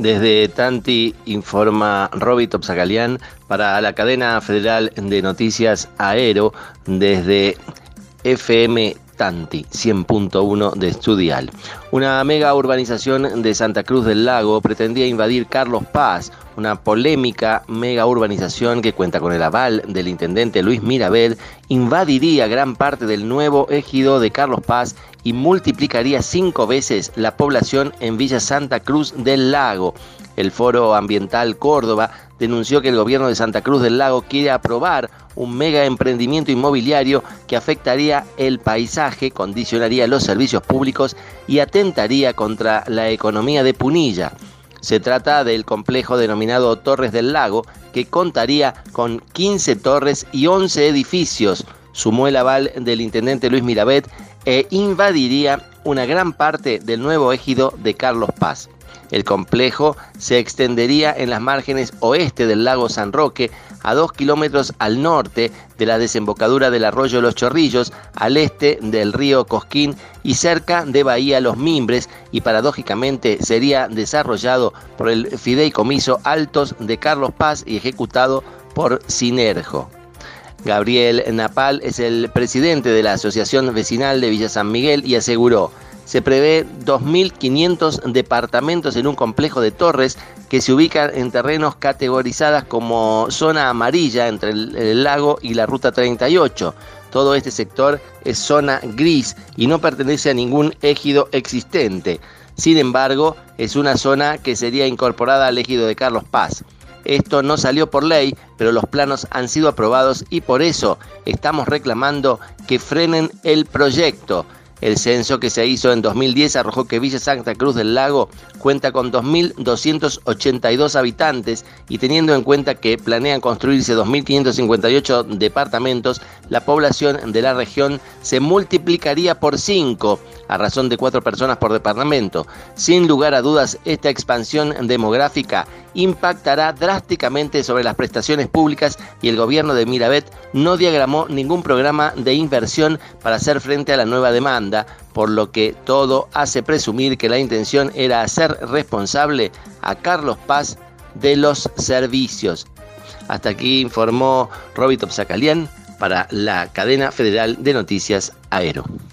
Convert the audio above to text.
Desde Tanti informa Roby Topsacalian para la cadena federal de noticias Aero desde FM Tanti 100.1 de Estudial. Una mega urbanización de Santa Cruz del Lago pretendía invadir Carlos Paz, una polémica mega urbanización que cuenta con el aval del intendente Luis Mirabel, invadiría gran parte del nuevo ejido de Carlos Paz y multiplicaría cinco veces la población en Villa Santa Cruz del Lago. El Foro Ambiental Córdoba denunció que el gobierno de Santa Cruz del Lago quiere aprobar un mega emprendimiento inmobiliario que afectaría el paisaje, condicionaría los servicios públicos y atentaría contra la economía de Punilla. Se trata del complejo denominado Torres del Lago, que contaría con 15 torres y 11 edificios. Sumó el aval del intendente Luis Mirabet e invadiría una gran parte del nuevo ejido de Carlos Paz. El complejo se extendería en las márgenes oeste del lago San Roque, a dos kilómetros al norte de la desembocadura del arroyo Los Chorrillos, al este del río Cosquín y cerca de Bahía Los Mimbres, y paradójicamente sería desarrollado por el Fideicomiso Altos de Carlos Paz y ejecutado por Sinerjo. Gabriel Napal es el presidente de la Asociación Vecinal de Villa San Miguel y aseguró se prevé 2.500 departamentos en un complejo de torres que se ubican en terrenos categorizadas como zona amarilla entre el, lago y la ruta 38. Todo este sector es zona gris y no pertenece a ningún ejido existente. Sin embargo, es una zona que sería incorporada al ejido de Carlos Paz. Esto no salió por ley, pero los planos han sido aprobados y por eso estamos reclamando que frenen el proyecto. El censo que se hizo en 2010 arrojó que Villa Santa Cruz del Lago cuenta con 2.282 habitantes y teniendo en cuenta que planean construirse 2.558 departamentos, la población de la región se multiplicaría por 5 a razón de 4 personas por departamento. Sin lugar a dudas, esta expansión demográfica impactará drásticamente sobre las prestaciones públicas y el gobierno de Mirabet no diagramó ningún programa de inversión para hacer frente a la nueva demanda, por lo que todo hace presumir que la intención era hacer responsable a Carlos Paz de los servicios. Hasta aquí informó Robito Psacalian para la cadena federal de noticias Aero.